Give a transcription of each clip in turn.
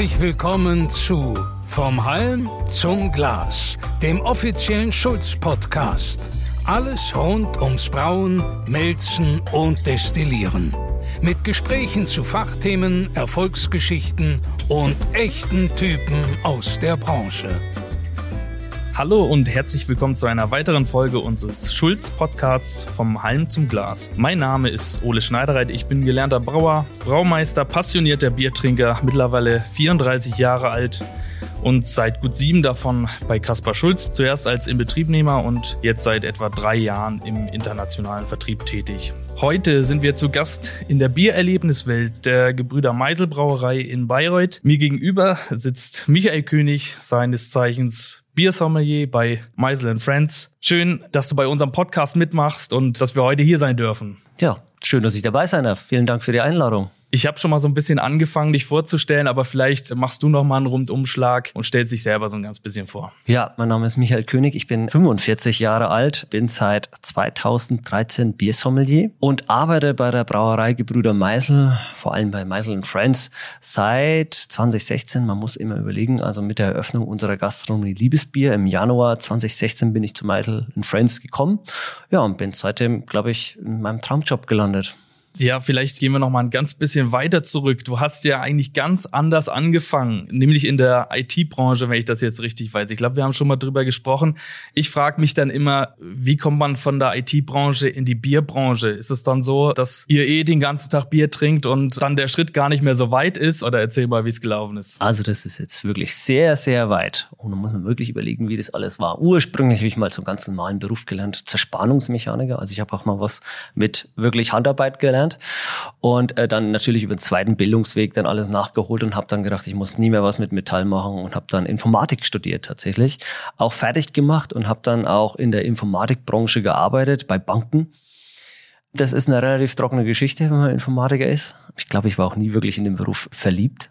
Herzlich willkommen zu Vom Halm zum Glas, dem offiziellen Schulz-Podcast. Alles rund ums Brauen, Melzen und Destillieren. Mit Gesprächen zu Fachthemen, Erfolgsgeschichten und echten Typen aus der Branche. Hallo und herzlich willkommen zu einer weiteren Folge unseres Schulz-Podcasts vom Halm zum Glas. Mein Name ist Ole Schneidereit, ich bin gelernter Brauer, Braumeister, passionierter Biertrinker, mittlerweile 34 Jahre alt und seit gut sieben davon bei Kaspar Schulz, zuerst als Inbetriebnehmer und jetzt seit etwa drei Jahren im internationalen Vertrieb tätig. Heute sind wir zu Gast in der Biererlebniswelt der Gebrüder Meisel Brauerei in Bayreuth. Mir gegenüber sitzt Michael König, seines Zeichens Biersommelier bei Meisel Friends. Schön, dass du bei unserem Podcast mitmachst und dass wir heute hier sein dürfen. Ja, schön, dass ich dabei sein darf. Vielen Dank für die Einladung. Ich habe schon mal so ein bisschen angefangen, dich vorzustellen, aber vielleicht machst du noch mal einen Rundumschlag und stellst dich selber so ein ganz bisschen vor. Ja, mein Name ist Michael König, ich bin 45 Jahre alt, bin seit 2013 Biersommelier und arbeite bei der Brauerei Gebrüder Meisel, vor allem bei Meisel Friends, seit 2016. Man muss immer überlegen, also mit der Eröffnung unserer Gastronomie Liebesbier im Januar 2016 bin ich zu Meisel Friends gekommen. Ja, und bin seitdem, glaube ich, in meinem Traumjob gelandet. Ja, vielleicht gehen wir noch mal ein ganz bisschen weiter zurück. Du hast ja eigentlich ganz anders angefangen, nämlich in der IT-Branche, wenn ich das jetzt richtig weiß. Ich glaube, wir haben schon mal drüber gesprochen. Ich frage mich dann immer, wie kommt man von der IT-Branche in die Bierbranche? Ist es dann so, dass ihr eh den ganzen Tag Bier trinkt und dann der Schritt gar nicht mehr so weit ist? Oder erzähl mal, wie es gelaufen ist. Also das ist jetzt wirklich sehr, sehr weit. Und da muss man wirklich überlegen, wie das alles war. Ursprünglich habe ich mal so einen ganz normalen Beruf gelernt, Zerspannungsmechaniker. Also ich habe auch mal was mit wirklich Handarbeit gelernt gelernt und äh, dann natürlich über den zweiten Bildungsweg dann alles nachgeholt und habe dann gedacht, ich muss nie mehr was mit Metall machen und habe dann Informatik studiert tatsächlich, auch fertig gemacht und habe dann auch in der Informatikbranche gearbeitet bei Banken. Das ist eine relativ trockene Geschichte, wenn man Informatiker ist. Ich glaube, ich war auch nie wirklich in den Beruf verliebt.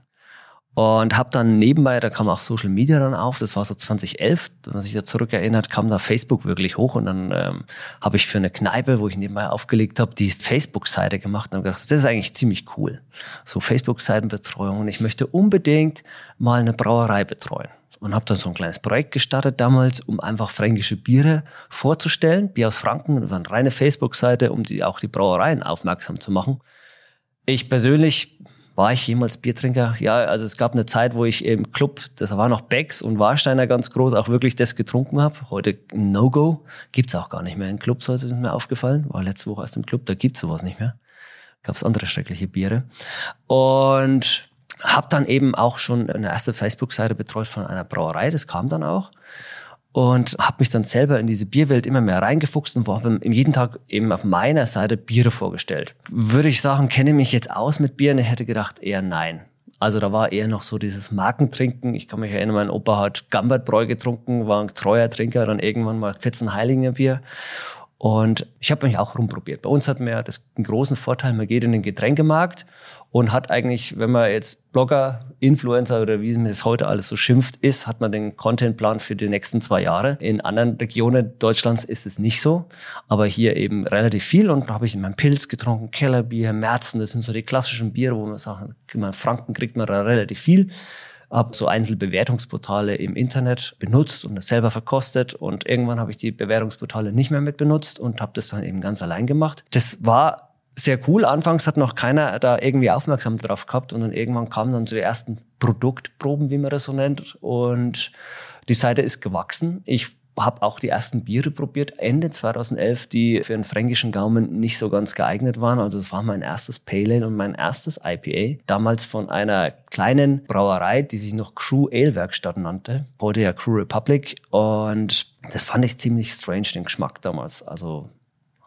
Und habe dann nebenbei, da kam auch Social Media dann auf, das war so 2011, wenn man sich da zurückerinnert, kam da Facebook wirklich hoch und dann ähm, habe ich für eine Kneipe, wo ich nebenbei aufgelegt habe, die Facebook-Seite gemacht und habe gedacht, das ist eigentlich ziemlich cool. So Facebook-Seitenbetreuung und ich möchte unbedingt mal eine Brauerei betreuen. Und habe dann so ein kleines Projekt gestartet damals, um einfach fränkische Biere vorzustellen. Bier aus Franken, das war eine reine Facebook-Seite, um die, auch die Brauereien aufmerksam zu machen. Ich persönlich war ich jemals Biertrinker? Ja, also es gab eine Zeit, wo ich im Club, das war noch Becks und Warsteiner ganz groß, auch wirklich das getrunken habe. Heute No-Go. Gibt's auch gar nicht mehr in Clubs, heute ist mir aufgefallen. War letzte Woche aus dem Club, da gibt's sowas nicht mehr. Gab's andere schreckliche Biere. Und habe dann eben auch schon eine erste Facebook-Seite betreut von einer Brauerei, das kam dann auch und habe mich dann selber in diese Bierwelt immer mehr reingefuchst und habe jeden Tag eben auf meiner Seite Biere vorgestellt. Würde ich sagen, kenne mich jetzt aus mit Bieren? Ich hätte gedacht, eher nein. Also da war eher noch so dieses Markentrinken. Ich kann mich erinnern, mein Opa hat Gambertbräu getrunken, war ein treuer Trinker, dann irgendwann mal 14 Heilinger Bier. Und ich habe mich auch rumprobiert. Bei uns hat man ja das, den großen Vorteil, man geht in den Getränkemarkt und hat eigentlich, wenn man jetzt Blogger, Influencer oder wie es heute alles so schimpft, ist, hat man den Contentplan für die nächsten zwei Jahre. In anderen Regionen Deutschlands ist es nicht so, aber hier eben relativ viel und da habe ich meinen Pilz getrunken, Kellerbier, Merzen, das sind so die klassischen Biere, wo man sagt, in Franken kriegt man relativ viel habe so Einzelbewertungsportale im Internet benutzt und das selber verkostet und irgendwann habe ich die Bewertungsportale nicht mehr mit benutzt und habe das dann eben ganz allein gemacht. Das war sehr cool. Anfangs hat noch keiner da irgendwie aufmerksam drauf gehabt und dann irgendwann kamen dann so die ersten Produktproben, wie man das so nennt. Und die Seite ist gewachsen. Ich habe auch die ersten Biere probiert, Ende 2011, die für einen fränkischen Gaumen nicht so ganz geeignet waren. Also es war mein erstes Pale Ale und mein erstes IPA. Damals von einer kleinen Brauerei, die sich noch Crew Ale Werkstatt nannte. Heute ja Crew Republic. Und das fand ich ziemlich strange, den Geschmack damals. Also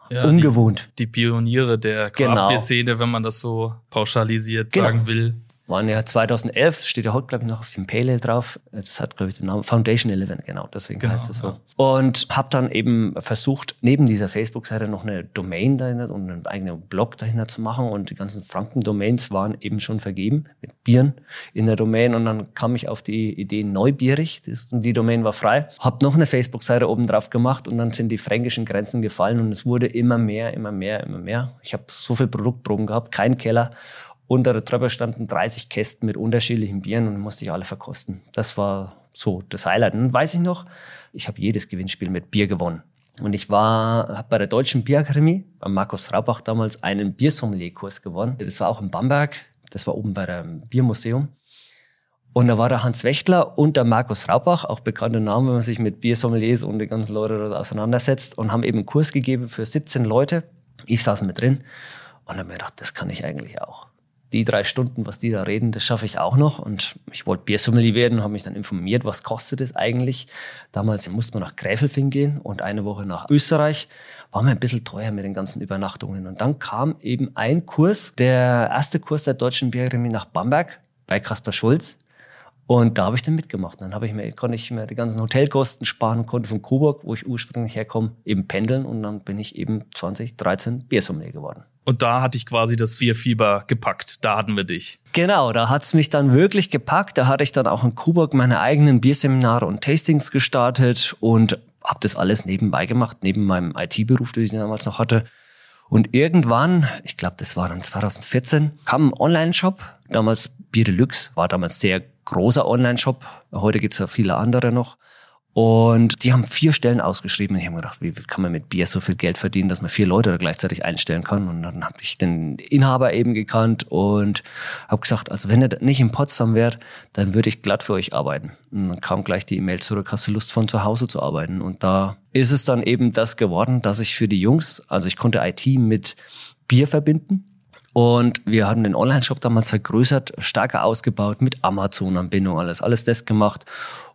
ja, ungewohnt. Die, die, Pioniere der Craft-Szene, genau. wenn man das so pauschalisiert genau. sagen will waren ja 2011, steht ja heute, glaube ich, noch auf dem Pale Ale drauf. Das hat, glaube ich, den Namen Foundation 11, genau, deswegen genau, heißt es so. Ja. Und habe dann eben versucht, neben dieser Facebook-Seite noch eine Domain dahinter und einen eigenen Blog dahinter zu machen. Und die ganzen Franken-Domains waren eben schon vergeben mit Bieren in der Domain. Und dann kam ich auf die Idee Neubierig, das, die Domain war frei. Habe noch eine Facebook-Seite oben drauf gemacht und dann sind die fränkischen Grenzen gefallen und es wurde immer mehr, immer mehr, immer mehr. Ich habe so viel Produktproben gehabt, kein Keller Unter der Treppe standen 30 Kästen mit unterschiedlichen Bieren und musste ich alle verkosten. Das war so das Highlight. Und weiß ich noch, ich habe jedes Gewinnspiel mit Bier gewonnen. Und ich war, habe bei der Deutschen Bierakademie, bei Markus Raubach damals einen Biersommelier-Kurs gewonnen. Das war auch in Bamberg. Das war oben bei dem Biermuseum. Und da war der Hans Wächtler und der Markus Raubach, auch bekannte Namen, wenn man sich mit Biersommeliers und die ganzen Leute auseinandersetzt, und haben eben einen Kurs gegeben für 17 Leute. Ich saß mit drin und habe mir gedacht, das kann ich eigentlich auch die drei Stunden, was die da reden, das schaffe ich auch noch. Und ich wollte Biersommelier werden, habe mich dann informiert, was kostet es eigentlich. Damals musste man nach Gräfelfing gehen und eine Woche nach Österreich. War mir ein bisschen teuer mit den ganzen Übernachtungen. Und dann kam eben ein Kurs, der erste Kurs der Deutschen Bierakademie nach Bamberg bei Kaspar Schulz. Und da habe ich dann mitgemacht. Dann habe ich mir, konnte ich mir die ganzen Hotelkosten sparen und konnte von Coburg, wo ich ursprünglich herkomme, eben pendeln. Und dann bin ich eben 2013 Biersommelier geworden. Und da hatte ich quasi das Vier-Fieber gepackt. Da hatten wir dich. Genau, da hat's mich dann wirklich gepackt. Da hatte ich dann auch in Coburg meine eigenen Bierseminare und Tastings gestartet und habe das alles nebenbei gemacht, neben meinem IT-Beruf, den ich damals noch hatte. Und irgendwann, ich glaube, das war dann 2014, kam ein Online-Shop. Damals Bier Deluxe war damals sehr großer Online-Shop. Heute gibt's ja viele andere noch. Und die haben vier Stellen ausgeschrieben. Und ich habe gedacht, wie kann man mit Bier so viel Geld verdienen, dass man vier Leute da gleichzeitig einstellen kann? Und dann habe ich den Inhaber eben gekannt und habe gesagt, also wenn er nicht in Potsdam wäre, dann würde ich glatt für euch arbeiten. Und dann kam gleich die E-Mail zurück, hast du Lust von zu Hause zu arbeiten? Und da ist es dann eben das geworden, dass ich für die Jungs, also ich konnte IT mit Bier verbinden. Und wir haben den Online-Shop damals vergrößert, stärker ausgebaut, mit Amazon-Anbindung, alles, alles das gemacht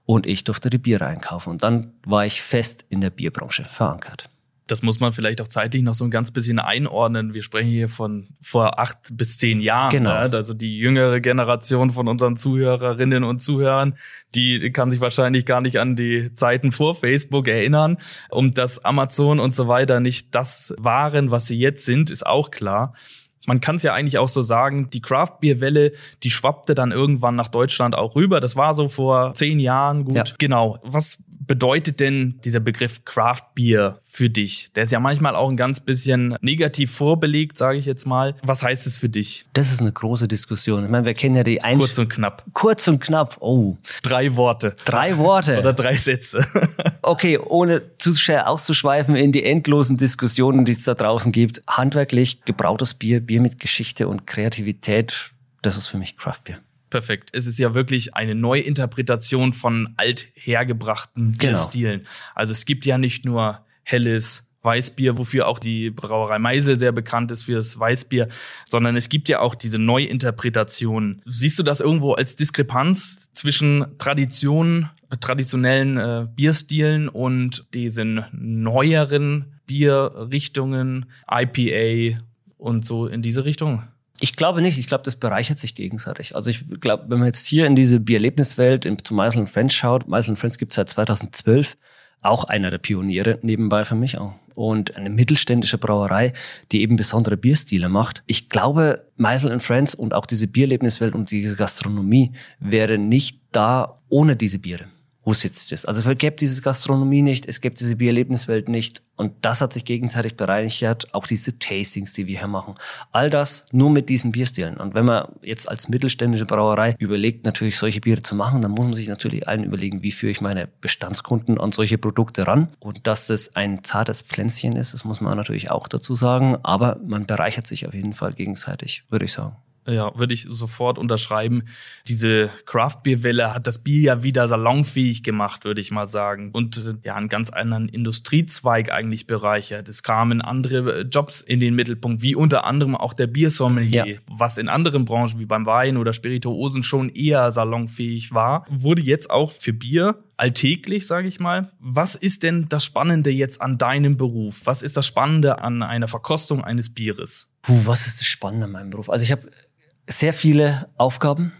und ich durfte die Biere einkaufen. Und dann war ich fest in der Bierbranche verankert. Das muss man vielleicht auch zeitlich noch so ein ganz bisschen einordnen. Wir sprechen hier von vor acht bis zehn Jahren. Genau. Ne? Also die jüngere Generation von unseren Zuhörerinnen und Zuhörern, die kann sich wahrscheinlich gar nicht an die Zeiten vor Facebook erinnern. Und dass Amazon und so weiter nicht das waren, was sie jetzt sind, ist auch klar man kann es ja eigentlich auch so sagen, die Craft-Bier-Welle, die schwappte dann irgendwann nach Deutschland auch rüber. Das war so vor zehn Jahren gut. Ja. Genau. Was bedeutet denn dieser Begriff Craft Beer für dich? Der ist ja manchmal auch ein ganz bisschen negativ vorbelegt, sage ich jetzt mal. Was heißt es für dich? Das ist eine große Diskussion. Ich meine, wir kennen ja die Einsch Kurz und knapp. Kurz und knapp. Oh, Drei Worte. drei Worte. Oder drei Sätze. Okay, ohne zu sehr auszuschweifen in die endlosen Diskussionen, die es da draußen gibt. Handwerklich gebrautes Bier, Bier mit Geschichte und Kreativität, das ist für mich Craft Beer. Perfekt. Es ist ja wirklich eine Neuinterpretation von althergebrachten Genau. Bierstilen. Also es gibt ja nicht nur helles Weißbier, wofür auch die Brauerei Meisel sehr bekannt ist für das Weißbier, sondern es gibt ja auch diese Neuinterpretation. Siehst du das irgendwo als Diskrepanz zwischen Tradition, äh, traditionellen äh, Bierstilen und diesen neueren Bierrichtungen, IPA und so in diese Richtung? Ich glaube nicht. Ich glaube, das bereichert sich gegenseitig. Also ich glaube, wenn man jetzt hier in diese Biererlebniswelt in, zu Meisel Friends schaut, Meisel Friends gibt es seit 2012, auch einer der Pioniere nebenbei für mich auch. Und eine mittelständische Brauerei, die eben besondere Bierstile macht. Ich glaube, Meisel Friends und auch diese Biererlebniswelt und diese Gastronomie wäre nicht da ohne diese Biere. Wo sitzt es? Also es gäbe diese Gastronomie nicht, es gäbe diese Biererlebniswelt nicht. Und das hat sich gegenseitig bereinigt. Auch diese Tastings, die wir hier machen. All das nur mit diesen Bierstilen. Und wenn man jetzt als mittelständische Brauerei überlegt, natürlich solche Biere zu machen, dann muss man sich natürlich allen überlegen, wie führe ich meine Bestandskunden an solche Produkte ran. Und dass das ein zartes Pflänzchen ist, das muss man natürlich auch dazu sagen. Aber man bereichert sich auf jeden Fall gegenseitig, würde ich sagen. Ja, würde ich sofort unterschreiben. Diese Craft-Bier-Welle hat das Bier ja wieder salonfähig gemacht, würde ich mal sagen. Und äh, ja, einen ganz anderen Industriezweig eigentlich bereichert. Es kamen andere äh, Jobs in den Mittelpunkt, wie unter anderem auch der Biersommelier, Ja. was in anderen Branchen wie beim Wein oder Spirituosen schon eher salonfähig war, wurde jetzt auch für Bier alltäglich, sage ich mal. Was ist denn das Spannende jetzt an deinem Beruf? Was ist das Spannende an einer Verkostung eines Bieres? Puh, was ist das Spannende an meinem Beruf? Also ich habe sehr viele Aufgaben.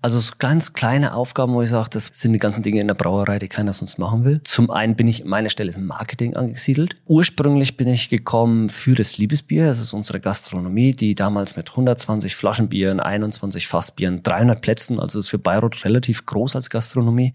Also so ganz kleine Aufgaben, wo ich sage, das sind die ganzen Dinge in der Brauerei, die keiner sonst machen will. Zum einen bin ich, meine Stelle ist im Marketing angesiedelt. Ursprünglich bin ich gekommen für das Liebesbier. Das ist unsere Gastronomie, die damals mit 120 Flaschenbieren, 21 Fassbieren, 300 Plätzen, also ist für Bayreuth relativ groß als Gastronomie.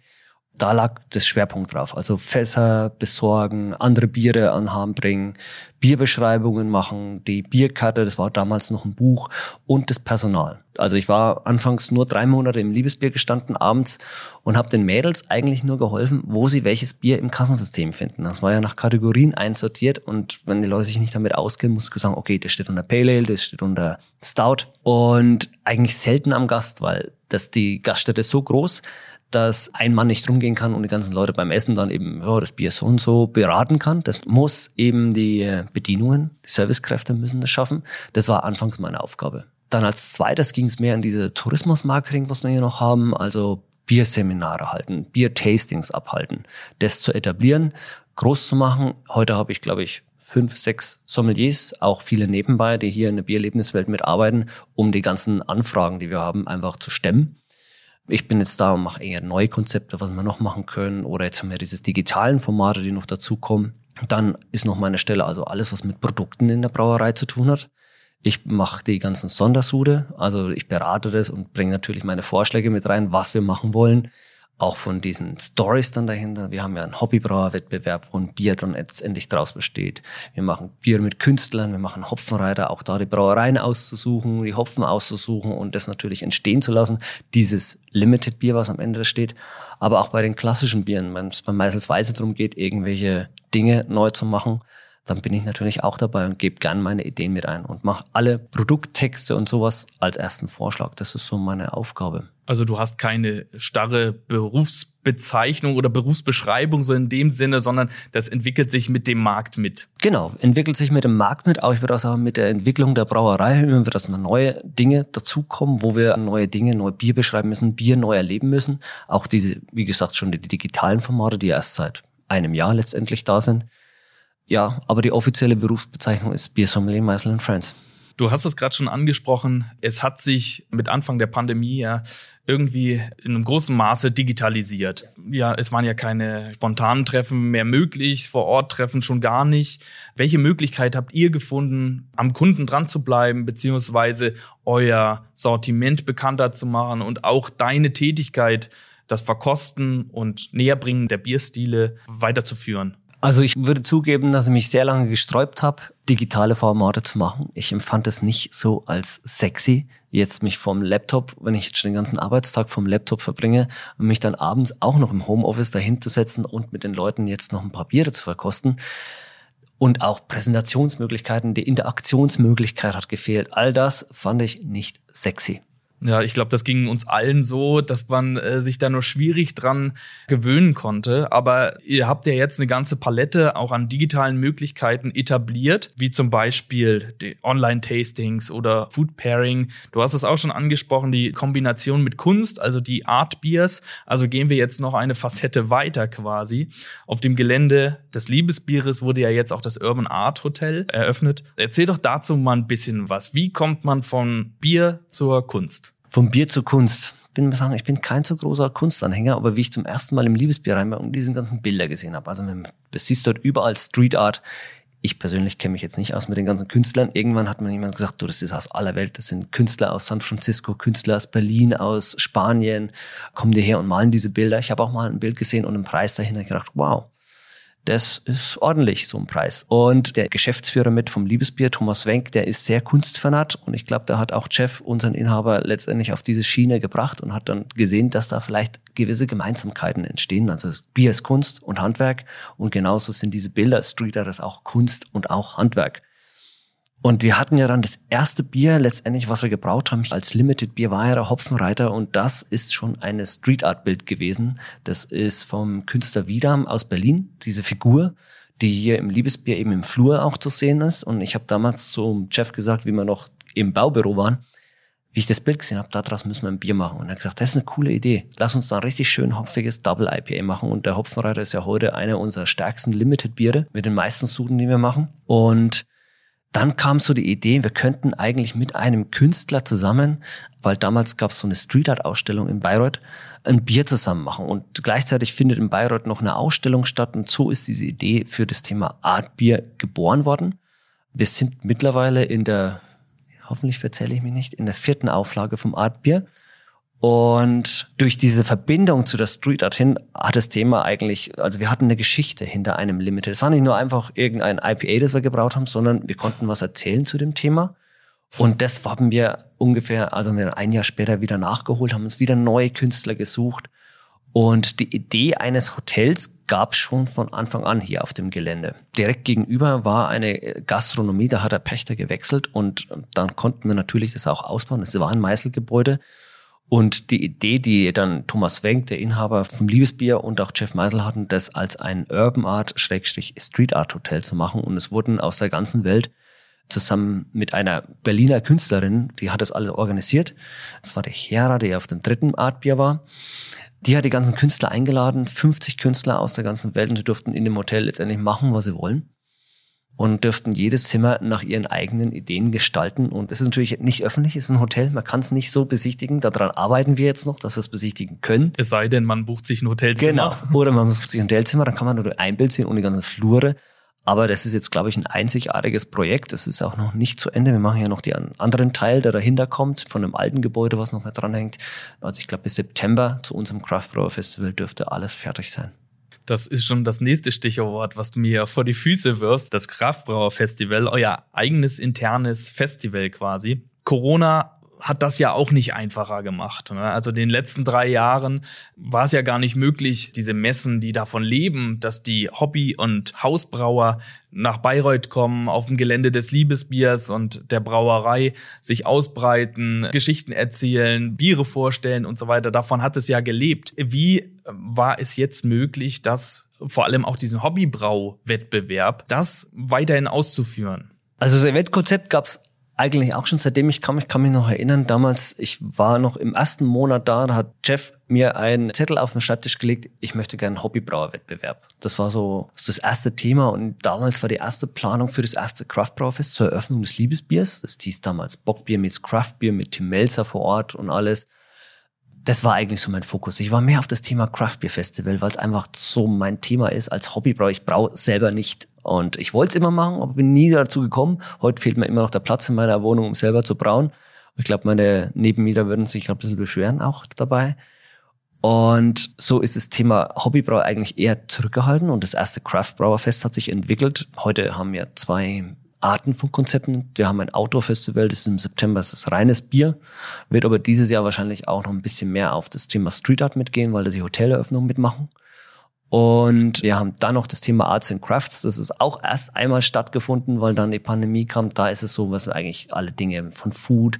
Da lag das Schwerpunkt drauf. Also Fässer besorgen, andere Biere anhaben bringen, Bierbeschreibungen machen, die Bierkarte, das war damals noch ein Buch und das Personal. Also ich war anfangs nur drei Monate im Liebesbier gestanden abends und habe den Mädels eigentlich nur geholfen, wo sie welches Bier im Kassensystem finden. Das war ja nach Kategorien einsortiert und wenn die Leute sich nicht damit auskennen, musst du sagen, okay, das steht unter Pale Ale, das steht unter Stout und eigentlich selten am Gast, weil das die Gaststätte ist so groß, dass ein Mann nicht rumgehen kann und die ganzen Leute beim Essen dann eben, ja, das Bier so und so beraten kann. Das muss eben die Bedienungen, die Servicekräfte müssen das schaffen. Das war anfangs meine Aufgabe. Dann als zweites ging es mehr in diese Tourismusmarketing, was wir hier noch haben, also Bierseminare halten, Biertastings abhalten, das zu etablieren, groß zu machen. Heute habe ich, glaube ich, fünf, sechs Sommeliers, auch viele nebenbei, die hier in der Bierlebniswelt mitarbeiten, um die ganzen Anfragen, die wir haben, einfach zu stemmen. Ich bin jetzt da und mache eher neue Konzepte, was wir noch machen können. Oder jetzt haben wir dieses digitalen Formate, die noch dazukommen. Dann ist noch meine Stelle, also alles, was mit Produkten in der Brauerei zu tun hat. Ich mache die ganzen Sondersude, also ich berate das und bringe natürlich meine Vorschläge mit rein, was wir machen wollen auch von diesen Stories dann dahinter. Wir haben ja einen Hobbybrauer-Wettbewerb, wo ein Bier dann letztendlich draus besteht. Wir machen Bier mit Künstlern, wir machen Hopfenreiter, auch da die Brauereien auszusuchen, die Hopfen auszusuchen und das natürlich entstehen zu lassen. Dieses Limited Bier, was am Ende steht. Aber auch bei den klassischen Bieren, wenn es bei Meisels Weise darum geht, irgendwelche Dinge neu zu machen, dann bin ich natürlich auch dabei und gebe gern meine Ideen mit ein und mache alle Produkttexte und sowas als ersten Vorschlag. Das ist so meine Aufgabe. Also du hast keine starre Berufsbezeichnung oder Berufsbeschreibung so in dem Sinne, sondern das entwickelt sich mit dem Markt mit. Genau, entwickelt sich mit dem Markt mit, aber ich würde auch sagen, mit der Entwicklung der Brauerei, wenn wir das neue Dinge dazukommen, wo wir neue Dinge, neue Bier beschreiben müssen, Bier neu erleben müssen. Auch diese, wie gesagt, schon die digitalen Formate, die erst seit einem Jahr letztendlich da sind. Ja, aber die offizielle Berufsbezeichnung ist Bier Sommelier Meisel Friends. Du hast es gerade schon angesprochen. Es hat sich mit Anfang der Pandemie ja irgendwie in einem großen Maße digitalisiert. Ja, es waren ja keine spontanen Treffen mehr möglich, vor Ort Treffen schon gar nicht. Welche Möglichkeit habt ihr gefunden, am Kunden dran zu bleiben, beziehungsweise euer Sortiment bekannter zu machen und auch deine Tätigkeit, das Verkosten und Näherbringen der Bierstile weiterzuführen? Also ich würde zugeben, dass ich mich sehr lange gesträubt habe, digitale Formate zu machen. Ich empfand es nicht so als sexy, jetzt mich vom Laptop, wenn ich jetzt schon den ganzen Arbeitstag vom Laptop verbringe, und mich dann abends auch noch im Homeoffice dahin zu setzen und mit den Leuten jetzt noch ein paar Biere zu verkosten. Und auch Präsentationsmöglichkeiten, die Interaktionsmöglichkeit hat gefehlt. All das fand ich nicht sexy. Ja, ich glaube, das ging uns allen so, dass man äh, sich da nur schwierig dran gewöhnen konnte. Aber ihr habt ja jetzt eine ganze Palette auch an digitalen Möglichkeiten etabliert, wie zum Beispiel die Online-Tastings oder Food Pairing. Du hast es auch schon angesprochen, die Kombination mit Kunst, also die Art Beers. Also gehen wir jetzt noch eine Facette weiter quasi. Auf dem Gelände des Liebesbieres wurde ja jetzt auch das Urban Art Hotel eröffnet. Erzähl doch dazu mal ein bisschen was. Wie kommt man von Bier zur Kunst? Vom Bier zur Kunst. Ich bin sagen, ich bin kein so großer Kunstanhänger, aber wie ich zum ersten Mal im Liebesbier rein war und diese ganzen Bilder gesehen habe, also man siehst dort überall Street Art. Ich persönlich kenne mich jetzt nicht aus mit den ganzen Künstlern. Irgendwann hat mir jemand gesagt, du, das ist aus aller Welt. Das sind Künstler aus San Francisco, Künstler aus Berlin, aus Spanien. Kommen die her und malen diese Bilder. Ich habe auch mal ein Bild gesehen und einen Preis dahinter gedacht, wow, das ist ordentlich, so ein Preis. Und der Geschäftsführer mit vom Liebesbier, Thomas Wenk, der ist sehr kunstfanat und ich glaube, da hat auch Jeff, unseren Inhaber, letztendlich auf diese Schiene gebracht und hat dann gesehen, dass da vielleicht gewisse Gemeinsamkeiten entstehen. Also Bier ist Kunst und Handwerk und genauso sind diese Bilder Street Art auch Kunst und auch Handwerk. Und wir hatten ja dann das erste Bier letztendlich, was wir gebraut haben, als Limited Bier war ja der Hopfenreiter und das ist schon eine Street Art Bild gewesen. Das ist vom Künstler Wiedam aus Berlin, diese Figur, die hier im Liebesbier eben im Flur auch zu sehen ist. Und ich habe damals zum Chef gesagt, wie wir noch im Baubüro waren, wie ich das Bild gesehen habe, daraus müssen wir ein Bier machen. Und er hat gesagt, das ist eine coole Idee. Lass uns da ein richtig schön hopfiges Double IPA machen. Und der Hopfenreiter ist ja heute einer unserer stärksten Limited Biere mit den meisten Suden, die wir machen. Und dann kam so die Idee, wir könnten eigentlich mit einem Künstler zusammen, weil damals gab es so eine Street Art Ausstellung in Bayreuth, ein Bier zusammen machen. Und gleichzeitig findet in Bayreuth noch eine Ausstellung statt. Und so ist diese Idee für das Thema Art Bier geboren worden. Wir sind mittlerweile in der, hoffentlich verzähle ich mich nicht, in der vierten Auflage vom Art Bier. Und durch diese Verbindung zu der Street Art hin hat das Thema eigentlich, also wir hatten eine Geschichte hinter einem Limited. Es war nicht nur einfach irgendein IPA, das wir gebraucht haben, sondern wir konnten was erzählen zu dem Thema. Und das haben wir ungefähr, also wir ein Jahr später wieder nachgeholt, haben uns wieder neue Künstler gesucht. Und die Idee eines Hotels gab es schon von Anfang an hier auf dem Gelände. Direkt gegenüber war eine Gastronomie, da hat der Pächter gewechselt und dann konnten wir natürlich das auch ausbauen. Es war ein Meißelgebäude. Und die Idee, die dann Thomas Wenk, der Inhaber vom Liebesbier und auch Jeff Meisel hatten, das als ein Urban Art Schrägstrich Street Art Hotel zu machen. Und es wurden aus der ganzen Welt zusammen mit einer Berliner Künstlerin, die hat das alles organisiert. Das war der Hera, der auf dem dritten Artbier war. Die hat die ganzen Künstler eingeladen, 50 Künstler aus der ganzen Welt und die durften in dem Hotel letztendlich machen, was sie wollen und dürften jedes Zimmer nach ihren eigenen Ideen gestalten. Und es ist natürlich nicht öffentlich, es ist ein Hotel, man kann es nicht so besichtigen. Daran arbeiten wir jetzt noch, dass wir es besichtigen können. Es sei denn, man bucht sich ein Hotelzimmer. Genau. Oder man bucht sich ein Hotelzimmer, dann kann man nur ein Bild sehen und die ganzen Flure. Aber das ist jetzt, glaube ich, ein einzigartiges Projekt. Das ist auch noch nicht zu Ende. Wir machen ja noch den anderen Teil, der dahinter kommt, von dem alten Gebäude, was noch mehr dranhängt. Also ich glaube, bis September zu unserem Craft Brewer Festival dürfte alles fertig sein. Das ist schon das nächste Stichwort, was du mir vor die Füße wirfst. Das Kraftbrauer Festival, euer eigenes internes Festival quasi. Corona hat das ja auch nicht einfacher gemacht. Ne? Also in den letzten drei Jahren war es ja gar nicht möglich, diese Messen, die davon leben, dass die Hobby- und Hausbrauer nach Bayreuth kommen, auf dem Gelände des Liebesbiers und der Brauerei sich ausbreiten, Geschichten erzählen, Biere vorstellen und so weiter. Davon hat es ja gelebt. Wie war es jetzt möglich, dass vor allem auch diesen Hobbybrau-Wettbewerb, das weiterhin auszuführen? Also das Eventkonzept gab es eigentlich auch schon seitdem ich kam. Ich kann mich noch erinnern, damals, ich war noch im ersten Monat da, da hat Jeff mir einen Zettel auf den Schreibtisch gelegt, ich möchte gerne einen Hobbybrauerwettbewerb. Das war so das erste Thema und damals war die erste Planung für das erste Craftbrauerfest zur Eröffnung des Liebesbiers. Das hieß damals Bockbier mit Craftbier mit Tim Melzer vor Ort und alles. Das war eigentlich so mein Fokus. Ich war mehr auf das Thema Craftbeer Festival, weil es einfach so mein Thema ist. Als Hobbybrauer, ich braue selber nicht und ich wollte es immer machen, aber bin nie dazu gekommen. Heute fehlt mir immer noch der Platz in meiner Wohnung, um selber zu brauen. Ich glaube, meine Nebenmieter würden sich ein bisschen beschweren auch dabei. Und so ist das Thema Hobbybrau eigentlich eher zurückgehalten und das erste Craft Brauer Fest hat sich entwickelt. Heute haben wir zwei Arten von Konzepten. Wir haben ein Outdoor-Festival, das ist im September, das ist reines Bier, wird aber dieses Jahr wahrscheinlich auch noch ein bisschen mehr auf das Thema Street Art mitgehen, weil da die Hoteleröffnungen mitmachen. Und wir haben dann noch das Thema Arts and Crafts. Das ist auch erst einmal stattgefunden, weil dann die Pandemie kam. Da ist es so, was wir eigentlich alle Dinge von Food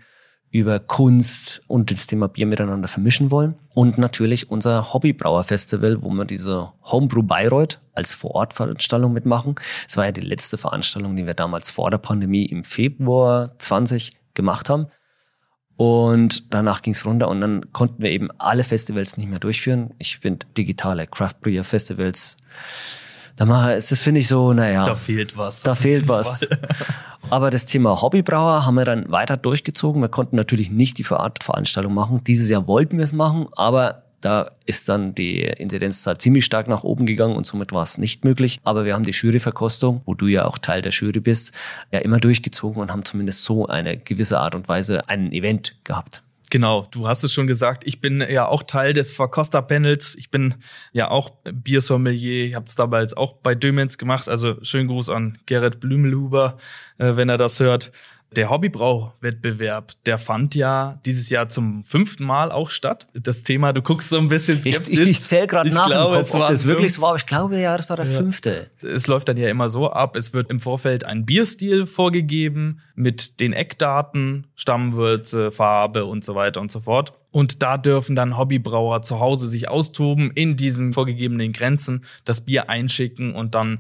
über Kunst und das Thema Bier miteinander vermischen wollen. Und natürlich unser Hobbybrauer-Festival, wo wir diese Homebrew Bayreuth als Vorortveranstaltung mitmachen. Es war ja die letzte Veranstaltung, die wir damals vor der Pandemie im Februar 20 gemacht haben. Und danach ging's runter und dann konnten wir eben alle Festivals nicht mehr durchführen. Ich finde digitale Craft Beer Festivals, da mache das finde ich so, naja. Da fehlt was. Da fehlt was. Aber das Thema Hobbybrauer haben wir dann weiter durchgezogen. Wir konnten natürlich nicht die Veranstaltung machen. Dieses Jahr wollten wir es machen, aber da ist dann die Inzidenzzahl ziemlich stark nach oben gegangen und somit war es nicht möglich. Aber wir haben die Juryverkostung, wo du ja auch Teil der Jury bist, ja immer durchgezogen und haben zumindest so eine gewisse Art und Weise ein Event gehabt. Genau, du hast es schon gesagt. Ich bin ja auch Teil des Verkoster-Panels. Ich bin ja auch Biersommelier. Ich habe es damals auch bei Dömens gemacht. Also schönen Gruß an Gerrit Blümelhuber, äh, wenn er das hört. Der Hobbybrau-Wettbewerb, der fand ja dieses Jahr zum fünften Mal auch statt. Das Thema, du guckst so ein bisschen skeptisch. Ich, ich, ich zähle gerade nach, glaube, Kopf, ob das wirklich so war. Aber ich glaube ja, das war der ja. fünfte. Es läuft dann ja immer so ab, es wird im Vorfeld ein Bierstil vorgegeben mit den Eckdaten, Stammwürze, Farbe und so weiter und so fort. Und da dürfen dann Hobbybrauer zu Hause sich austoben, in diesen vorgegebenen Grenzen das Bier einschicken und dann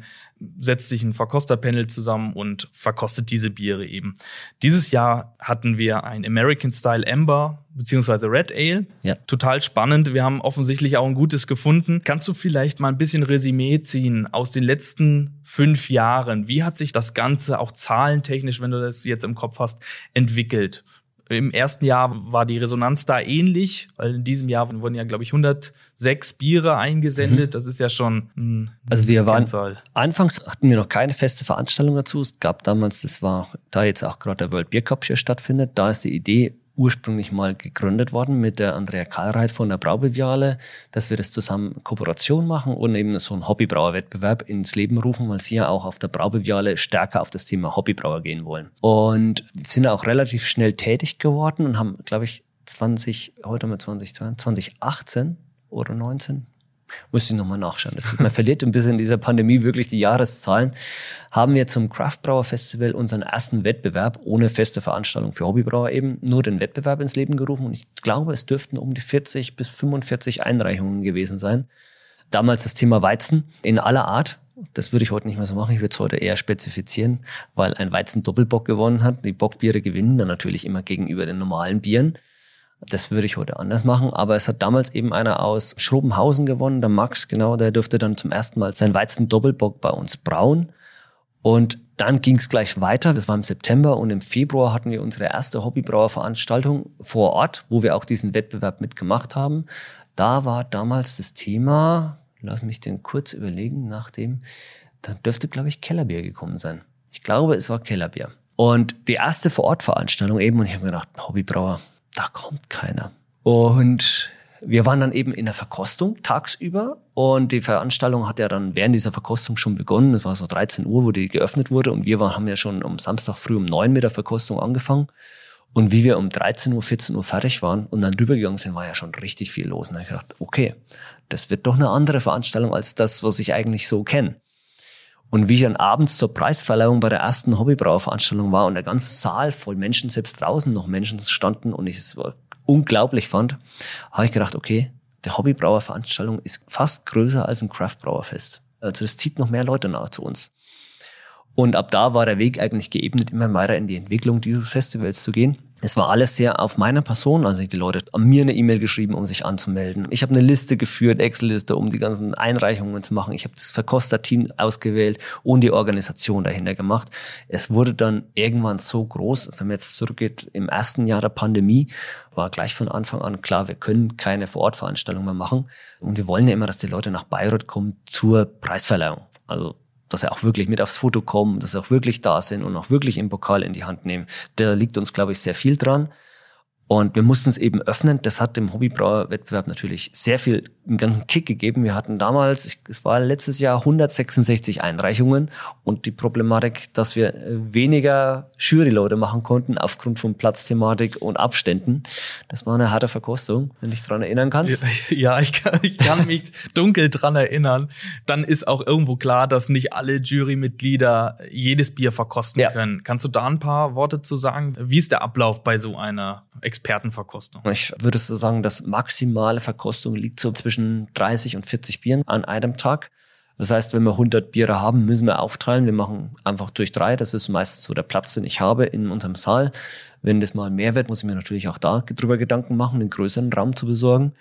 setzt sich ein Verkosterpanel zusammen und verkostet diese Biere eben. Dieses Jahr hatten wir ein American Style Amber beziehungsweise Red Ale. Ja. Total spannend. Wir haben offensichtlich auch ein gutes gefunden. Kannst du vielleicht mal ein bisschen Resümee ziehen aus den letzten fünf Jahren? Wie hat sich das Ganze auch zahlentechnisch, wenn du das jetzt im Kopf hast, entwickelt? Im ersten Jahr war die Resonanz da ähnlich, weil in diesem Jahr wurden ja, glaube ich, 106 Biere eingesendet. Mhm. Das ist ja schon ein Also wir waren, Kennzahl. anfangs hatten wir noch keine feste Veranstaltung dazu. Es gab damals, das war da jetzt auch gerade der World Beer Cup hier stattfindet, da ist die Idee ursprünglich mal gegründet worden mit der Andrea Karlreit von der Braubeviale, dass wir das zusammen Kooperation machen und eben so einen Hobbybrauerwettbewerb ins Leben rufen, weil sie ja auch auf der Braubeviale stärker auf das Thema Hobbybrauer gehen wollen. Und sind auch relativ schnell tätig geworden und haben, glaube ich, 20, heute haben wir 20, 2018 oder 19, muss ich nochmal nachschauen. Ist, man verliert ein bisschen in dieser Pandemie wirklich die Jahreszahlen. Haben wir zum Craftbrauer Festival unseren ersten Wettbewerb ohne feste Veranstaltung für Hobbybrauer eben nur den Wettbewerb ins Leben gerufen. Und ich glaube, es dürften um die 40 bis 45 Einreichungen gewesen sein. Damals das Thema Weizen in aller Art. Das würde ich heute nicht mehr so machen. Ich würde es heute eher spezifizieren, weil ein Weizen Doppelbock gewonnen hat. Die Bockbiere gewinnen dann natürlich immer gegenüber den normalen Bieren. Das würde ich heute anders machen, aber es hat damals eben einer aus Schrobenhausen gewonnen, der Max, genau, der durfte dann zum ersten Mal sein Weizen Doppelbock bei uns brauen. Und dann ging es gleich weiter. Das war im September und im Februar hatten wir unsere erste Hobbybrauerveranstaltung vor Ort, wo wir auch diesen Wettbewerb mitgemacht haben. Da war damals das Thema, lass mich den kurz überlegen, nachdem, da dürfte, glaube ich, Kellerbier gekommen sein. Ich glaube, es war Kellerbier. Und die erste Vorortveranstaltung eben, und ich habe mir gedacht, Hobbybrauer, da kommt keiner. Und wir waren dann eben in der Verkostung tagsüber und die Veranstaltung hat ja dann während dieser Verkostung schon begonnen. Es war so 13 Uhr, wo die geöffnet wurde und wir haben ja schon am Samstag früh um 9 mit der Verkostung angefangen. Und wie wir um 13 Uhr, 14 Uhr fertig waren und dann rübergegangen sind, war ja schon richtig viel los. Und dann habe ich gedacht, okay, das wird doch eine andere Veranstaltung als das, was ich eigentlich so kenne. Und wie ich dann abends zur Preisverleihung bei der ersten Hobbybrauerveranstaltung war und der ganze Saal voll Menschen, selbst draußen noch Menschen standen und ich es unglaublich fand, habe ich gedacht, okay, die Hobbybrauerveranstaltung ist fast größer als ein Craftbrauerfest. Also das zieht noch mehr Leute nach zu uns. Und ab da war der Weg eigentlich geebnet, immer weiter in die Entwicklung dieses Festivals zu gehen. Es war alles sehr auf meiner Person. Also die Leute haben mir eine E-Mail geschrieben, um sich anzumelden. Ich habe eine Liste geführt, Excel-Liste, um die ganzen Einreichungen zu machen. Ich habe das Verkoster-Team ausgewählt und die Organisation dahinter gemacht. Es wurde dann irgendwann so groß, wenn man jetzt zurückgeht, im ersten Jahr der Pandemie war gleich von Anfang an klar, wir können keine Vorortveranstaltung mehr machen. Und wir wollen ja immer, dass die Leute nach Bayreuth kommen zur Preisverleihung. Also dass sie auch wirklich mit aufs Foto kommen, dass sie auch wirklich da sind und auch wirklich im Pokal in die Hand nehmen. Da liegt uns, glaube ich, sehr viel dran. Und wir mussten es eben öffnen. Das hat dem Hobbybrauerwettbewerb natürlich sehr viel einen ganzen Kick gegeben. Wir hatten damals, es war letztes Jahr 166 Einreichungen und die Problematik, dass wir weniger Juryleute machen konnten aufgrund von Platzthematik und Abständen. Das war eine harte Verkostung, wenn du dich dran erinnern kannst. Ja, ich kann, ich kann mich dunkel dran erinnern. Dann ist auch irgendwo klar, dass nicht alle Jurymitglieder jedes Bier verkosten ja. können. Kannst du da ein paar Worte zu sagen? Wie ist der Ablauf bei so einer Expertenverkostung? Ich würde so sagen, dass maximale Verkostung liegt so zwischen 30 und 40 Bieren an einem Tag. Das heißt, wenn wir 100 Biere haben, müssen wir aufteilen. Wir machen einfach durch drei. Das ist meistens so der Platz, den ich habe in unserem Saal. Wenn das mal mehr wird, muss ich mir natürlich auch da drüber Gedanken machen, einen größeren Raum zu besorgen.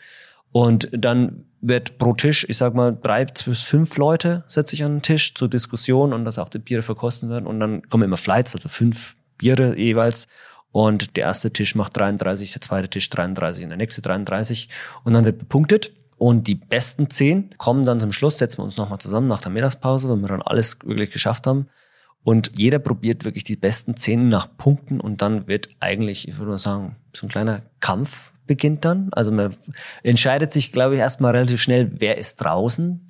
Und dann wird pro Tisch, ich sag mal, drei bis fünf Leute setze ich an den Tisch zur Diskussion und dass auch die Biere verkosten werden. Und dann kommen immer Flights, also fünf Biere jeweils. Und der erste Tisch macht 33, der zweite Tisch 33 und der nächste 33. Und dann wird bepunktet. Und die besten zehn kommen dann zum Schluss, setzen wir uns nochmal zusammen nach der Mittagspause, wenn wir dann alles wirklich geschafft haben. Und jeder probiert wirklich die besten zehn nach Punkten und dann wird eigentlich, ich würde mal sagen, so ein kleiner Kampf beginnt dann. Also man entscheidet sich, glaube ich, erstmal relativ schnell, wer ist draußen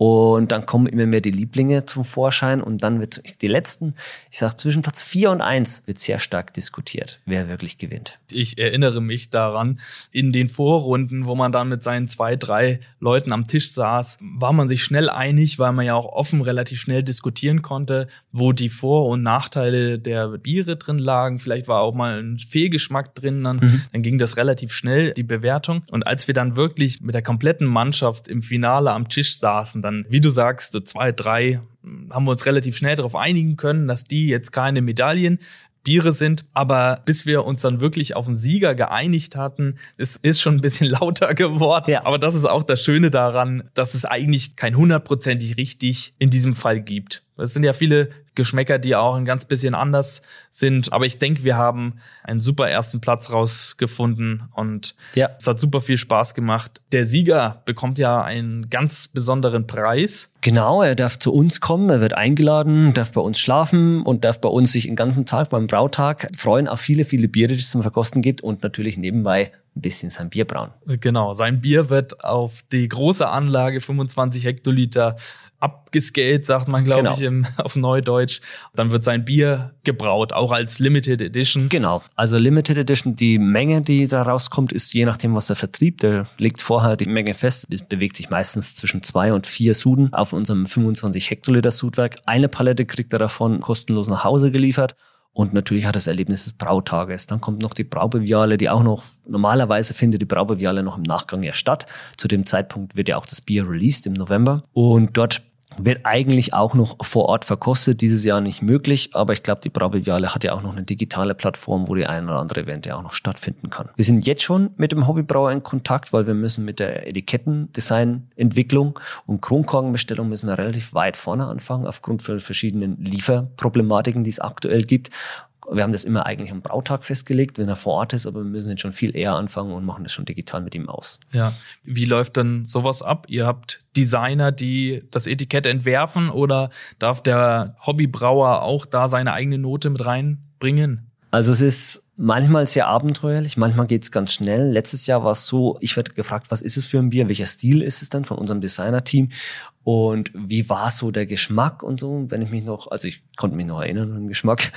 und dann kommen immer mehr die Lieblinge zum Vorschein und dann wird die letzten, ich sag zwischen Platz vier und eins wird sehr stark diskutiert, wer wirklich gewinnt. Ich erinnere mich daran, in den Vorrunden, wo man dann mit seinen zwei, drei Leuten am Tisch saß, war man sich schnell einig, weil man ja auch offen relativ schnell diskutieren konnte, wo die Vor- und Nachteile der Biere drin lagen. Vielleicht war auch mal ein Fehlgeschmack drin, dann, mhm. dann ging das relativ schnell, die Bewertung. Und als wir dann wirklich mit der kompletten Mannschaft im Finale am Tisch saßen, dann, wie du sagst, so zwei, drei, haben wir uns relativ schnell darauf einigen können, dass die jetzt keine Medaillen Biere sind. Aber bis wir uns dann wirklich auf einen Sieger geeinigt hatten, es ist schon ein bisschen lauter geworden. Ja. Aber das ist auch das Schöne daran, dass es eigentlich kein hundertprozentig richtig in diesem Fall gibt. Es sind ja viele Geschmäcker, die auch ein ganz bisschen anders sind. Aber ich denke, wir haben einen super ersten Platz rausgefunden und ja. es hat super viel Spaß gemacht. Der Sieger bekommt ja einen ganz besonderen Preis. Genau, er darf zu uns kommen, er wird eingeladen, darf bei uns schlafen und darf bei uns sich den ganzen Tag beim Brautag freuen auf viele, viele Biere, die es zum Verkosten gibt und natürlich nebenbei ein bisschen sein Bier brauen. Genau, sein Bier wird auf die große Anlage 25 Hektoliter abgescaled, sagt man, glaube genau. ich, im, auf Neudeutsch. Dann wird sein Bier gebraut, auch als Limited Edition. Genau, also Limited Edition, die Menge, die da rauskommt, ist je nachdem, was er vertrieb. Der legt vorher die Menge fest. Es bewegt sich meistens zwischen zwei und vier Suden auf unserem 25 Hektoliter Sudwerk. Eine Palette kriegt er davon kostenlos nach Hause geliefert. Und natürlich hat das Erlebnis des Brautages. Dann kommt noch die Braubeviale, die auch noch, normalerweise findet die Braubeviale noch im Nachgang ja statt. Zu dem Zeitpunkt wird ja auch das Bier released im November. Und dort wird eigentlich auch noch vor Ort verkostet, dieses Jahr nicht möglich, aber ich glaube, die Braubeviale hat ja auch noch eine digitale Plattform, wo die ein oder andere Event ja auch noch stattfinden kann. Wir sind jetzt schon mit dem Hobbybrauer in Kontakt, weil wir müssen mit der Etikettendesign-Entwicklung und Kronkorkenbestellung müssen wir relativ weit vorne anfangen, aufgrund von verschiedenen Lieferproblematiken, die es aktuell gibt wir haben das immer eigentlich am Brautag festgelegt, wenn er vor Ort ist, aber wir müssen jetzt schon viel eher anfangen und machen das schon digital mit ihm aus. Ja. Wie läuft dann sowas ab? Ihr habt Designer, die das Etikett entwerfen oder darf der Hobbybrauer auch da seine eigene Note mit reinbringen? Also es ist manchmal sehr abenteuerlich, manchmal geht es ganz schnell. Letztes Jahr war es so, ich werde gefragt, was ist es für ein Bier, welcher Stil ist es dann von unserem Designer-Team und wie war so der Geschmack und so, wenn ich mich noch, also ich konnte mich noch erinnern an den Geschmack.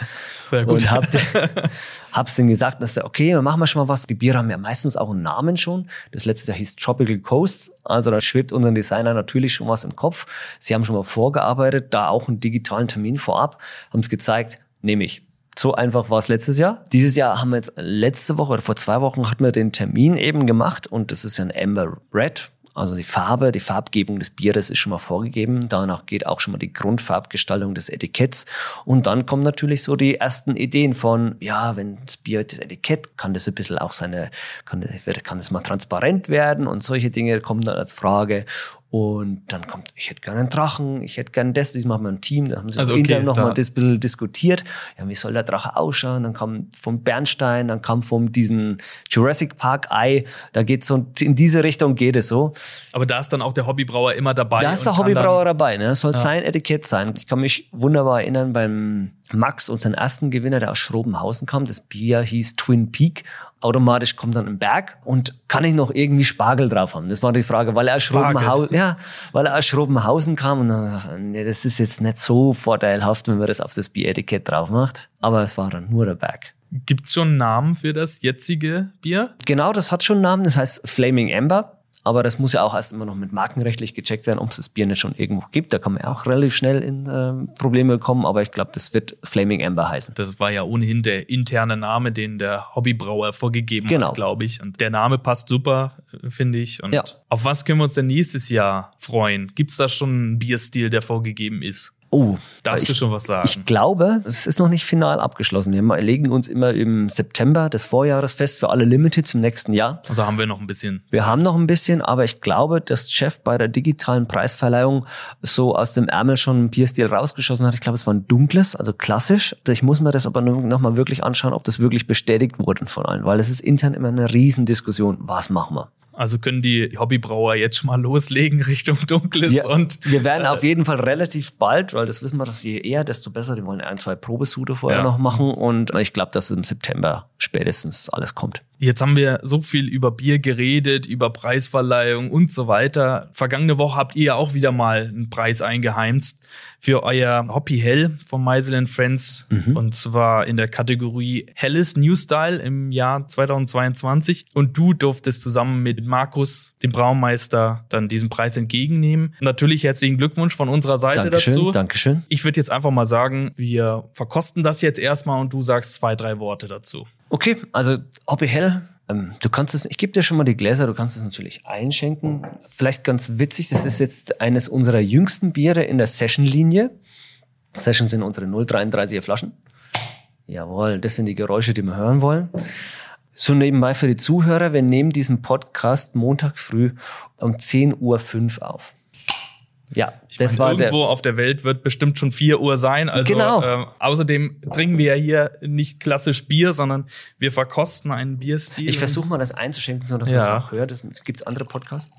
Sehr gut. Und hab, hab's dann gesagt, dass okay, dann machen wir schon mal was. Die Biere haben ja meistens auch einen Namen schon. Das letzte Jahr hieß Tropical Coast. Also da schwebt unseren Designer natürlich schon was im Kopf. Sie haben schon mal vorgearbeitet, da auch einen digitalen Termin vorab, haben es gezeigt, nehme ich. So einfach war es letztes Jahr. Dieses Jahr haben wir jetzt letzte Woche oder vor zwei Wochen hatten wir den Termin eben gemacht und das ist ja ein Amber Red also die Farbe, die Farbgebung des Bieres ist schon mal vorgegeben. Danach geht auch schon mal die Grundfarbgestaltung des Etiketts. Und dann kommen natürlich so die ersten Ideen von, ja, wenn das Bier das Etikett, kann das ein bisschen auch seine, kann das, kann das mal transparent werden und solche Dinge kommen dann als Frage. Und dann kommt, ich hätte gerne einen Drachen, ich hätte gerne das, das machen wir ein Team, da haben sie also okay, intern nochmal das bisschen diskutiert. Ja, wie soll der Drache ausschauen? Dann kam vom Bernstein, dann kam vom diesen Jurassic Park Ei, da geht so, in diese Richtung geht es so. Aber da ist dann auch der Hobbybrauer immer dabei. Da ist der Hobbybrauer dabei, ne? Das soll ja. sein Etikett sein. Ich kann mich wunderbar erinnern beim Max, unseren ersten Gewinner, der aus Schrobenhausen kam. Das Bier hieß Twin Peak. Automatisch kommt dann ein Berg und kann ich noch irgendwie Spargel drauf haben? Das war die Frage, weil er aus Schrobenhausen, ja, weil er aus Schrobenhausen kam und dann gesagt, nee, das ist jetzt nicht so vorteilhaft, wenn man das auf das Bieretikett drauf macht. Aber es war dann nur der Berg. Gibt es schon einen Namen für das jetzige Bier? Genau, das hat schon einen Namen. Das heißt Flaming Amber. Aber das muss ja auch erst immer noch mit markenrechtlich gecheckt werden, ob es das Bier nicht schon irgendwo gibt. Da kann man ja auch relativ schnell in äh, Probleme kommen. Aber ich glaube, das wird Flaming Amber heißen. Das war ja ohnehin der interne Name, den der Hobbybrauer vorgegeben genau. hat, glaube ich. Und der Name passt super, finde ich. Und ja. auf was können wir uns denn nächstes Jahr freuen? Gibt es da schon einen Bierstil, der vorgegeben ist? Oh, darfst ich, du schon was sagen? Ich glaube, es ist noch nicht final abgeschlossen. Wir legen uns immer im September des Vorjahres fest für alle Limited im nächsten Jahr. Also haben wir noch ein bisschen. Wir haben noch ein bisschen, aber ich glaube, dass Chef bei der digitalen Preisverleihung so aus dem Ärmel schon ein Bierstil rausgeschossen hat. Ich glaube, es war ein dunkles, also klassisch. Ich muss mir das aber noch mal wirklich anschauen, ob das wirklich bestätigt wurde von allen, weil es ist intern immer eine Riesendiskussion. Was machen wir? Also können die Hobbybrauer jetzt schon mal loslegen Richtung Dunkles wir, und. Wir werden äh, auf jeden Fall relativ bald, weil das wissen wir doch, je eher, desto besser. Die wollen ein, zwei Probesude vorher ja. noch machen und ich glaube, dass im September spätestens alles kommt. Jetzt haben wir so viel über Bier geredet, über Preisverleihung und so weiter. Vergangene Woche habt ihr auch wieder mal einen Preis eingeheimst für euer Hoppy Hell von Meisel Friends. Mhm. Und zwar in der Kategorie Helles New Style im Jahr 2022. Und du durftest zusammen mit Markus, dem Braumeister, dann diesen Preis entgegennehmen. Natürlich herzlichen Glückwunsch von unserer Seite Dankeschön, dazu. Dankeschön. Ich würde jetzt einfach mal sagen, wir verkosten das jetzt erstmal und du sagst zwei, drei Worte dazu. Okay, also Hoppy Hell ähm, du kannst es, ich gebe dir schon mal die Gläser, du kannst es natürlich einschenken. Vielleicht ganz witzig, das ist jetzt eines unserer jüngsten Biere in der Session-Linie. Session sind unsere 0,33er Flaschen. Jawohl, das sind die Geräusche, die wir hören wollen. So nebenbei für die Zuhörer, wir nehmen diesen Podcast Montag früh um 10.05 Uhr auf. Ja, Ich das meine, war der. irgendwo auf der Welt wird bestimmt schon 4 Uhr sein. Also Genau. ähm, außerdem trinken wir ja hier nicht klassisch Bier, sondern wir verkosten einen Bierstil. Ich versuche mal das einzuschenken, so dass Ja. man es auch hört. Es gibt andere Podcasts.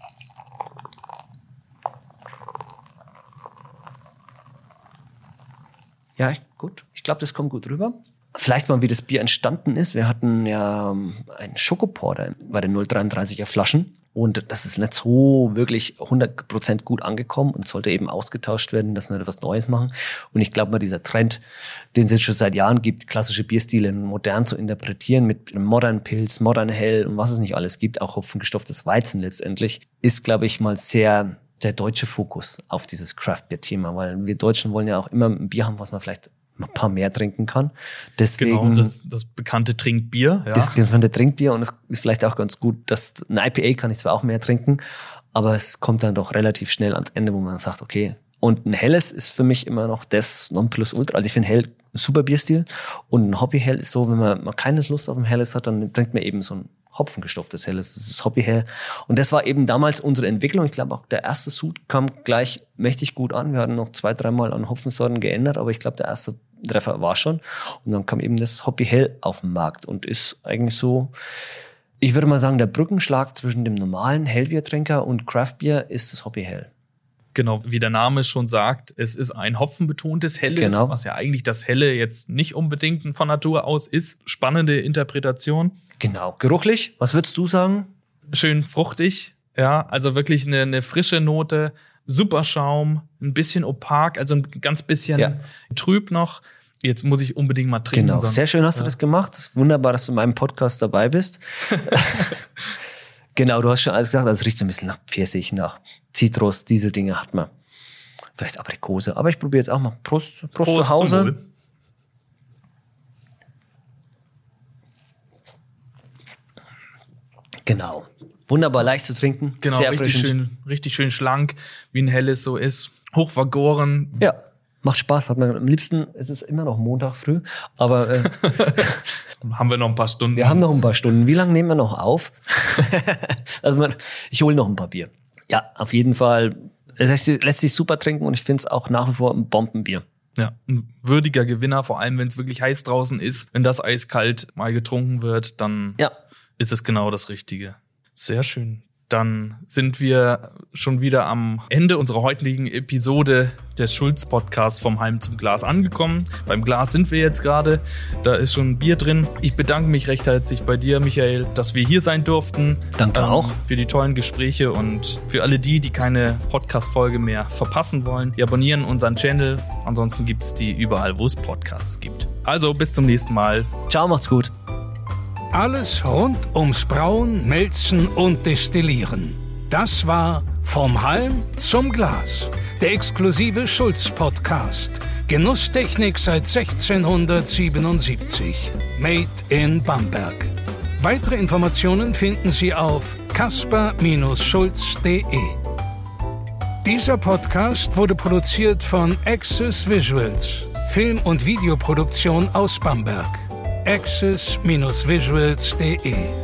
Ja, gut. Ich glaube, das kommt gut rüber. Vielleicht mal, wie das Bier entstanden ist. Wir hatten ja ähm, einen Schokoporter bei den 033er Flaschen. Und das ist nicht so wirklich 100% gut angekommen und sollte eben ausgetauscht werden, dass wir etwas Neues machen. Und ich glaube mal, dieser Trend, den es jetzt schon seit Jahren gibt, klassische Bierstile modern zu interpretieren mit Modern Pilz, Modern Hell und was es nicht alles gibt, auch hopfengestofftes Weizen letztendlich, ist, glaube ich, mal sehr der deutsche Fokus auf dieses Craft-Bier-Thema, weil wir Deutschen wollen ja auch immer ein Bier haben, was man vielleicht ein paar mehr trinken kann. Deswegen Genau, das, das bekannte Trinkbier. Ja. das der Trinkbier und es ist vielleicht auch ganz gut, dass ein IPA kann ich zwar auch mehr trinken, aber es kommt dann doch relativ schnell ans Ende, wo man sagt, okay. Und ein helles ist für mich immer noch das Nonplusultra. Also ich finde hell ein super Bierstil und ein Hobby hell ist so, wenn man, man keine Lust auf ein helles hat, dann trinkt man eben so ein Hopfengestofftes helles. Das ist Hobby hell. Und das war eben damals unsere Entwicklung. Ich glaube auch der erste Sud kam gleich mächtig gut an. Wir hatten noch zwei, dreimal an Hopfensorten geändert, aber ich glaube der erste Treffer war schon. Und dann kam eben das Hobby Hell auf den Markt und ist eigentlich so, ich würde mal sagen, der Brückenschlag zwischen dem normalen Hellbiertrinker und Craftbier ist das Hobby Hell. Genau, wie der Name schon sagt, es ist ein hopfenbetontes Helles, Genau. was ja eigentlich das Helle jetzt nicht unbedingt von Natur aus ist. Spannende Interpretation. Genau. Geruchlich, was würdest du sagen? Schön fruchtig, ja, also wirklich eine, eine frische Note, super Schaum, ein bisschen opak, also ein ganz bisschen Ja. trüb noch. Jetzt muss ich unbedingt mal trinken. Genau. sonst- Sehr schön hast du ja. das gemacht. Wunderbar, dass du in meinem Podcast dabei bist. genau, du hast schon alles gesagt. Also es riecht so ein bisschen nach Pfirsich, nach Zitrus. Diese Dinge hat man. Vielleicht Aprikose. Aber ich probiere jetzt auch mal. Prost, Prost, Prost zu Hause. Genau. Wunderbar leicht zu trinken. Genau, Sehr richtig erfrischend. schön, richtig schön schlank, wie ein helles so ist. Hochvergoren. Ja, macht Spaß. Hat man am liebsten, es ist immer noch Montag früh, aber äh, Haben wir noch ein paar Stunden. wir haben noch ein paar Stunden. Wie lange nehmen wir noch auf? also man, ich hole noch ein paar Bier. Ja, auf jeden Fall. Es lässt, sich- lässt sich super trinken und ich finde es auch nach wie vor ein Bombenbier. Ja, ein würdiger Gewinner, vor allem wenn es wirklich heiß draußen ist. Wenn das eiskalt mal getrunken wird, dann Ja, ist es genau das Richtige. Sehr schön. Dann sind wir schon wieder am Ende unserer heutigen Episode des Schulz-Podcasts vom Heim zum Glas angekommen. Beim Glas sind wir jetzt gerade. Da ist schon Bier drin. Ich bedanke mich recht herzlich bei dir, Michael, dass wir hier sein durften. Danke auch. Für die tollen Gespräche und für alle die, die keine Podcast-Folge mehr verpassen wollen. Die abonnieren unseren Channel. Ansonsten gibt es die überall, wo es Podcasts gibt. Also bis zum nächsten Mal. ciao, macht's gut. Alles rund ums Brauen, Melzen und Destillieren. Das war Vom Halm zum Glas, der exklusive Schulz-Podcast. Genusstechnik seit 1677. Made in Bamberg. Weitere Informationen finden Sie auf kasper-schulz.de. Dieser Podcast wurde produziert von Access Visuals, Film- und Videoproduktion aus Bamberg. access-visuals.de